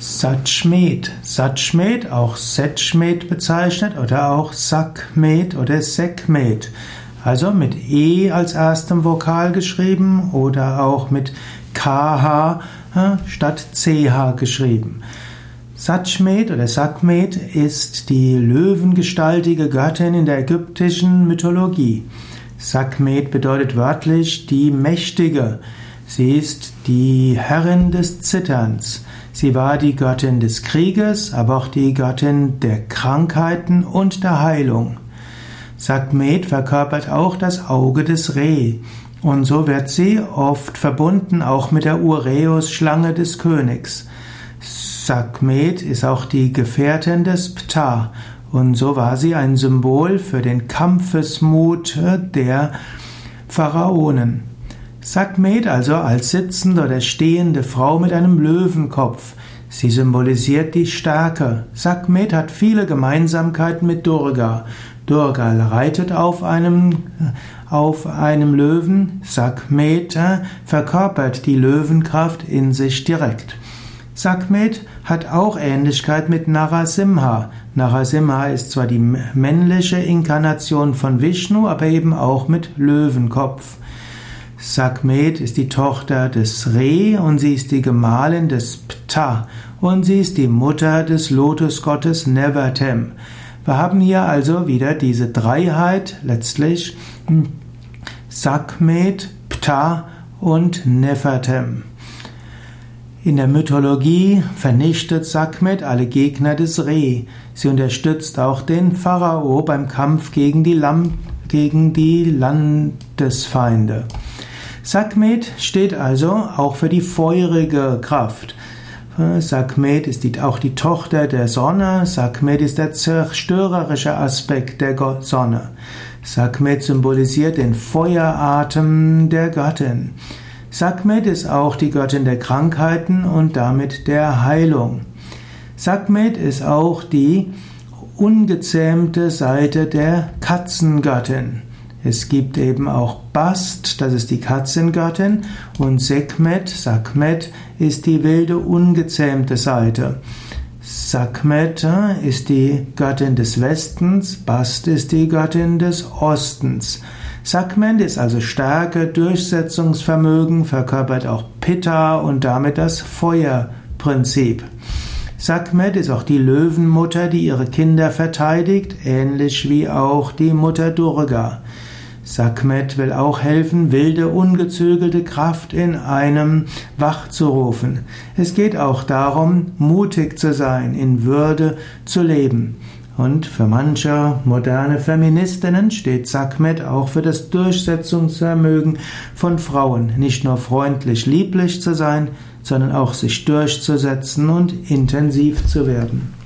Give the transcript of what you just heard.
Satchmet. Satchmet, auch Setchmet bezeichnet oder auch Sakmet oder Sekmet. Also mit E als erstem Vokal geschrieben oder auch mit KH äh, statt CH geschrieben. Satchmet oder Sakmet ist die löwengestaltige Göttin in der ägyptischen Mythologie. Sakmet bedeutet wörtlich die Mächtige. Sie ist die Herrin des Zitterns. Sie war die Göttin des Krieges, aber auch die Göttin der Krankheiten und der Heilung. Sakmet verkörpert auch das Auge des Reh. Und so wird sie oft verbunden auch mit der Ureus-Schlange des Königs. Sakmet ist auch die Gefährtin des Ptah. Und so war sie ein Symbol für den Kampfesmut der Pharaonen. Sakmet also als sitzende oder stehende Frau mit einem Löwenkopf. Sie symbolisiert die Stärke. Sakmet hat viele Gemeinsamkeiten mit Durga. Durga reitet auf einem, auf einem Löwen. Sakmet verkörpert die Löwenkraft in sich direkt. Sakmet hat auch Ähnlichkeit mit Narasimha. Narasimha ist zwar die männliche Inkarnation von Vishnu, aber eben auch mit Löwenkopf. Sakmet ist die Tochter des Re und sie ist die Gemahlin des Ptah und sie ist die Mutter des Lotusgottes Nevertem. Wir haben hier also wieder diese Dreiheit, letztlich Sakmet, Ptah und Nefertem. In der Mythologie vernichtet Sakmet alle Gegner des Re. Sie unterstützt auch den Pharao beim Kampf gegen die, Lam gegen die Landesfeinde. Sakmet steht also auch für die feurige Kraft. Sakmet ist die, auch die Tochter der Sonne. Sakmet ist der zerstörerische Aspekt der Sonne. Sakmet symbolisiert den Feueratem der Göttin. Sakmet ist auch die Göttin der Krankheiten und damit der Heilung. Sakmet ist auch die ungezähmte Seite der Katzengöttin. Es gibt eben auch Bast, das ist die Katzengöttin, und Sekmet, Sakmet ist die wilde, ungezähmte Seite. Sakmet äh, ist die Göttin des Westens, Bast ist die Göttin des Ostens. Sakmet ist also Stärke, Durchsetzungsvermögen, verkörpert auch Pitta und damit das Feuerprinzip. Sakmet ist auch die Löwenmutter, die ihre Kinder verteidigt, ähnlich wie auch die Mutter Durga. Sakmet will auch helfen, wilde, ungezügelte Kraft in einem wachzurufen. Es geht auch darum, mutig zu sein, in Würde zu leben. Und für manche moderne Feministinnen steht Sakmet auch für das Durchsetzungsvermögen von Frauen, nicht nur freundlich, lieblich zu sein, sondern auch sich durchzusetzen und intensiv zu werden.